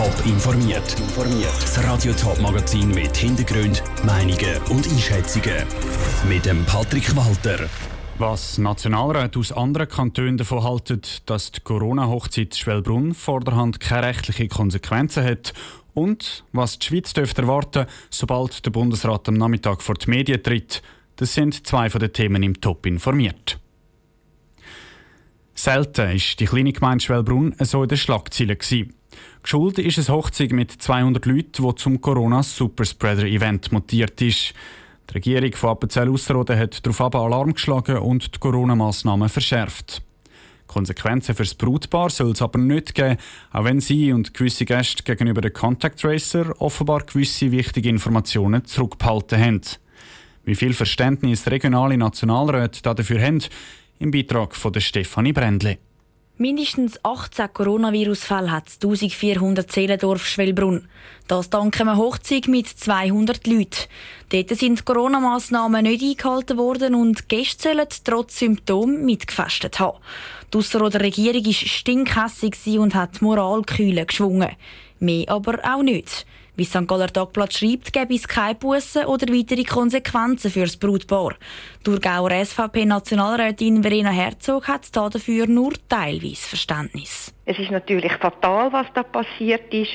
Top informiert. Das Radio Top Magazin mit Hintergrund, Meinungen und Einschätzungen mit dem Patrick Walter. Was Nationalräte aus anderen Kantonen davon halten, dass die Corona-Hochzeit Schwellbrunn vorderhand keine rechtlichen Konsequenzen hat und was die Schweiz dürfte erwarten, sobald der Bundesrat am Nachmittag vor die Medien tritt, das sind zwei von den Themen im Top informiert. Selten ist die kleine Gemeinde Schwellbrunn so in den Schlagzeilen. Geschuld ist eine Hochzeit mit 200 Leuten, die zum Corona-Superspreader-Event mutiert ist. Die Regierung von Appenzell-Ausserrhoden hat darauf Alarm geschlagen und die Corona-Massnahmen verschärft. Konsequenzen für das Brutpaar soll es aber nicht geben, auch wenn sie und gewisse Gäste gegenüber den Contact Tracer offenbar gewisse wichtige Informationen zurückgehalten haben. Wie viel Verständnis regionale Nationalräte dafür haben, im Beitrag von Stefanie Brändli. Mindestens 18 Coronavirus-Fälle hat 1400 Seelendorf Schwellbrunn. Das dank einer Hochzeit mit 200 Leuten. Dort sind Corona-Massnahmen nicht eingehalten worden und Gäste sollen trotz Symptomen mitgefastet haben. Die Ausserrhoder Regierung war stinkhässig und hat Moralkühle geschwungen. Mehr aber auch nicht. Wie St. Galler Tagblatt schreibt, gäbe es keine Bussen oder weitere Konsequenzen für das Brutpaar. Thurgauer SVP-Nationalrätin Verena Herzog hat dafür nur teilweise Verständnis. Es ist natürlich fatal, was da passiert ist.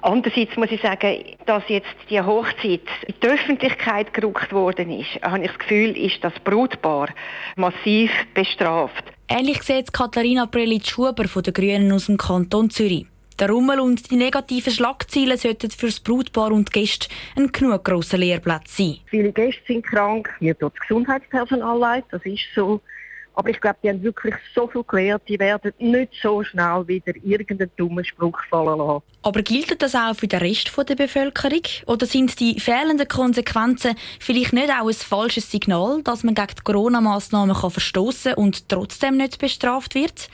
Andererseits muss ich sagen, dass jetzt die Hochzeit in die Öffentlichkeit gerückt worden ist, habe ich das Gefühl, ist das Brutpaar massiv bestraft. Ähnlich sieht Katharina Prelitsch-Schuber von den Grünen aus dem Kanton Zürich. Der Rummel und die negativen Schlagzeilen sollten für das Brutpaar und die Gäste ein genug grosser Lehrplatz sein. Viele Gäste sind krank, hier tut das Gesundheitspersonal leid, das ist so. Aber ich glaube, die haben wirklich so viel gelernt, die werden nicht so schnell wieder irgendeinen dummen Spruch fallen lassen. Aber gilt das auch für den Rest der Bevölkerung? Oder sind die fehlenden Konsequenzen vielleicht nicht auch ein falsches Signal, dass man gegen die Corona-Massnahmen verstoßen und trotzdem nicht bestraft wird?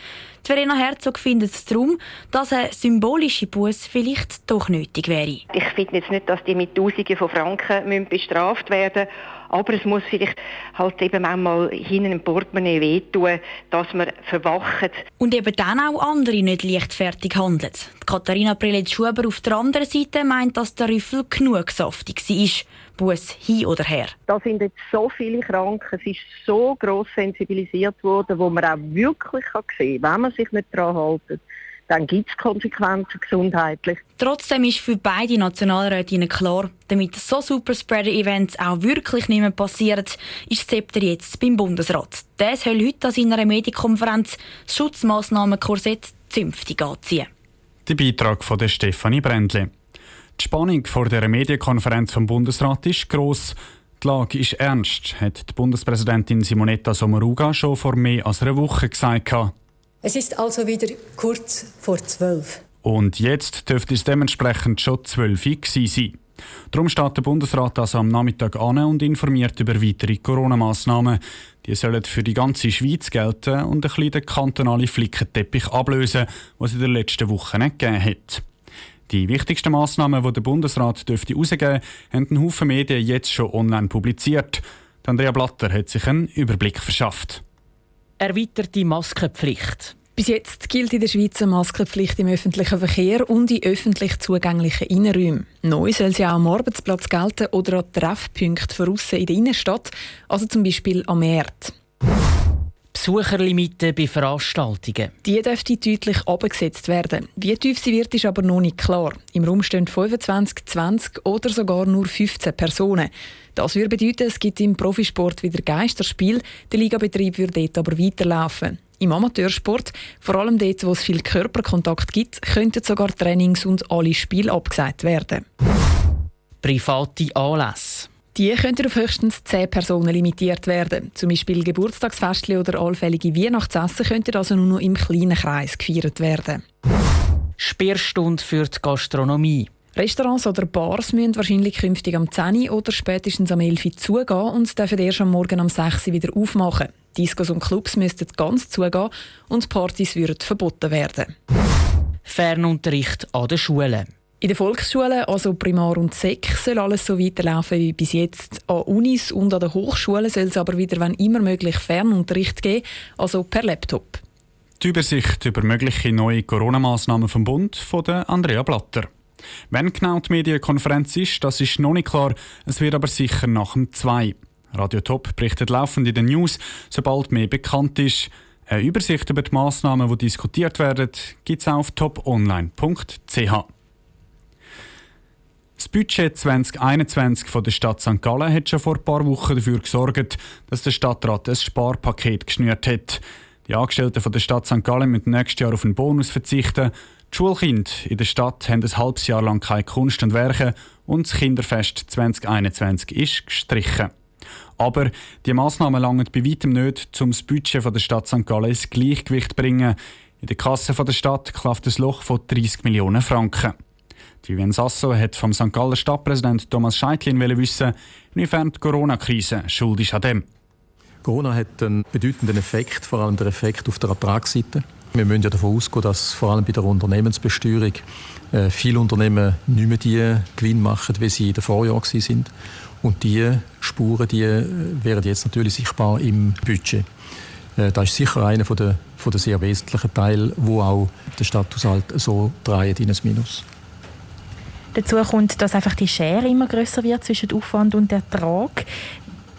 Die Verena Herzog findet es darum, dass eine symbolische Buß vielleicht doch nötig wäre. Ich finde jetzt nicht, dass die mit Tausenden von Franken bestraft werden müssen. Aber es muss vielleicht halt eben manchmal hinten im Portemonnaie wehtun, dass man verwacht. Und eben dann auch andere nicht leichtfertig handelt. Katharina Prelitsch-Schuber auf der anderen Seite meint, dass der Rüffel genug saftig war. Bus hin oder her. Da sind jetzt so viele krank, es ist so gross sensibilisiert worden, wo man auch wirklich sehen kann, wenn man sich nicht daran hält, dann gibt es Konsequenzen gesundheitlich. Trotzdem ist für beide Nationalrätinnen klar, damit so Superspreader-Events auch wirklich nicht mehr passieren, ist das Zepter jetzt beim Bundesrat. Der soll heute an seiner Medienkonferenz das Schutzmaßnahmenkorsett zünftig anziehen. Der Beitrag von der Stefanie Brändli. Die Spannung vor der Medienkonferenz vom Bundesrat ist gross. Die Lage ist ernst, hat die Bundespräsidentin Simonetta Sommaruga schon vor mehr als einer Woche gesagt. Es ist also wieder kurz vor zwölf. Und jetzt dürfte es dementsprechend schon zwölf sein. Darum steht der Bundesrat also am Nachmittag an und informiert über weitere Corona-Massnahmen. Die sollen für die ganze Schweiz gelten und ein bisschen den kantonalen Flickenteppich ablösen, was es in den letzten Wochen nicht gegeben hat. Die wichtigsten Massnahmen, die der Bundesrat dürfte herausgeben haben ein Haufen Medien jetzt schon online publiziert. Andrea Blatter hat sich einen Überblick verschafft erweiterte Maskenpflicht. Bis jetzt gilt in der Schweiz eine Maskenpflicht im öffentlichen Verkehr und in öffentlich zugänglichen Innenräumen. Neu soll sie auch am Arbeitsplatz gelten oder an Treffpunkten von in der Innenstadt, also zum Beispiel am Markt. Besucherlimite bei Veranstaltungen. Die dürfte deutlich abgesetzt werden. Wie tief sie wird, ist aber noch nicht klar. Im Raum stehen 25, 20 oder sogar nur 15 Personen. Das würde bedeuten, es gibt im Profisport wieder Geisterspiel. Der Ligabetrieb würde dort aber weiterlaufen. Im Amateursport, vor allem dort, wo es viel Körperkontakt gibt, könnten sogar Trainings und alle Spiele abgesagt werden. Private Anlässe. Die könnten auf höchstens 10 Personen limitiert werden. Zum Beispiel Geburtstagsfeste oder allfällige Weihnachtsessen könnten also nur noch im kleinen Kreis gefeiert werden. Sperrstunde für die Gastronomie. Restaurants oder Bars müssen wahrscheinlich künftig am 10 oder spätestens am 11 Uhr zugehen und dürfen erst am Morgen am 6 Uhr wieder aufmachen. Discos und Clubs müssten ganz zugehen und Partys würden verboten werden. Fernunterricht an den Schulen. In den Volksschulen, also Primar und Sek, soll alles so weiterlaufen wie bis jetzt. An Unis und an den Hochschulen soll es aber wieder, wenn immer möglich, Fernunterricht geben, also per Laptop. Die Übersicht über mögliche neue Corona-Massnahmen vom Bund von Andrea Blatter. Wenn genau die Medienkonferenz ist, das ist noch nicht klar. Es wird aber sicher nach dem 2. Radio Top berichtet laufend in den News, sobald mehr bekannt ist. Eine Übersicht über die Massnahmen, die diskutiert werden, gibt es auf toponline.ch. Das Budget 2021 von der Stadt St. Gallen hat schon vor ein paar Wochen dafür gesorgt, dass der Stadtrat ein Sparpaket geschnürt hat. Die Angestellten von der Stadt St. Gallen müssen nächstes Jahr auf einen Bonus verzichten. Die Schulkinder in der Stadt haben ein halbes Jahr lang keine Kunst und Werke und das Kinderfest 2021 ist gestrichen. Aber die Massnahmen langen bei weitem nicht, um das Budget von der Stadt St. Gallen ins Gleichgewicht zu bringen. In der Kasse von der Stadt klafft ein Loch von 30 Millionen Franken. Vivian Sasso hat vom St. Galler Stadtpräsident Thomas Scheitlin wissen, inwiefern die Corona-Krise schuld ist an dem. Corona hat einen bedeutenden Effekt, vor allem der Effekt auf der Ertragsseite. Wir müssen ja davon ausgehen, dass vor allem bei der Unternehmensbesteuerung äh, viele Unternehmen nicht mehr die Gewinn machen, wie sie in den Vorjahren sind. Und diese Spuren die äh, werden jetzt natürlich sichtbar im Budget. Äh, das ist sicher einer der, sehr wesentlichen Teile, wo auch der Stadthaushalt so dreht in ein Minus. Dazu kommt, dass einfach die Schere immer größer wird zwischen Aufwand und Ertrag.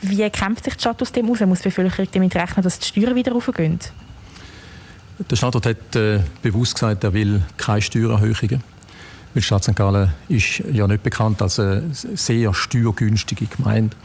Wie kämpft sich die Stadt aus dem aus? Muss die Bevölkerung damit rechnen, dass die Steuern wieder raufgehen? Der Stadtrat hat äh, bewusst gesagt, er will keine Steuererhöhungen. Weil Stadt St. Gallen ist ja nicht bekannt als eine sehr steuergünstige Gemeinde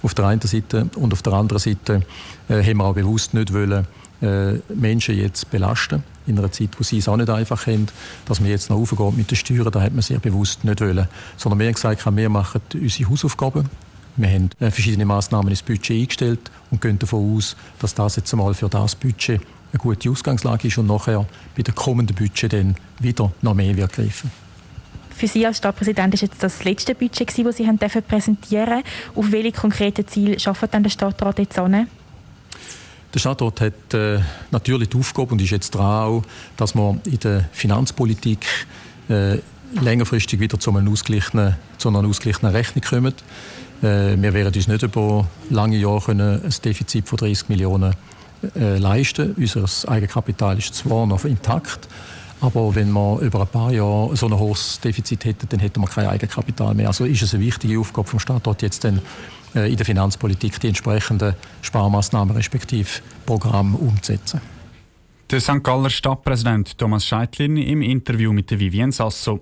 auf der einen Seite und auf der anderen Seite äh, haben wir auch bewusst nicht wollen, äh, Menschen jetzt belasten in einer Zeit, wo sie es auch nicht einfach haben, dass man jetzt noch aufgeht mit den Steuern, da hat man sehr bewusst nicht wollen. Sondern wir haben gesagt, wir machen unsere Hausaufgaben, wir haben äh, verschiedene Maßnahmen ins Budget eingestellt und gehen davon aus, dass das jetzt einmal für das Budget eine gute Ausgangslage ist und nachher bei dem kommenden Budget dann wieder noch mehr wird greifen. Für Sie als Stadtpräsident ist jetzt das letzte Budget, das Sie haben präsentieren Auf welche konkreten Ziele arbeitet denn der Stadtrat jetzt an? Der Stadtrat hat äh, natürlich die Aufgabe und ist jetzt dran, dass man in der Finanzpolitik äh, längerfristig wieder zu, einem ausgeglichenen, zu einer ausgeglichenen Rechnung kommen. Äh, wir werden uns nicht über lange Jahre können ein Defizit von 30 Millionen äh, leisten. Unser Eigenkapital ist zwar noch intakt, aber wenn wir über ein paar Jahre so ein hohes Defizit hätten, dann hätten wir kein Eigenkapital mehr. Also ist es eine wichtige Aufgabe vom Stadtrat jetzt dann in der Finanzpolitik die entsprechenden Sparmaßnahmen respektive Programme umzusetzen. Der St. Galler Stadtpräsident Thomas Scheitlin im Interview mit der Vivienne Sasso.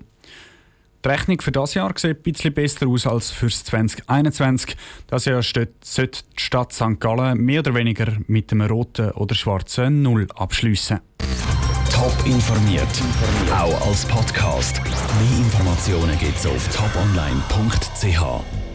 Die Rechnung für das Jahr sieht ein bisschen besser aus als für 2021. Das Jahr sollte die Stadt St. Gallen mehr oder weniger mit einem roten oder schwarzen Null abschliessen. Top informiert, auch als Podcast. Mehr Informationen gibt es auf toponline.ch.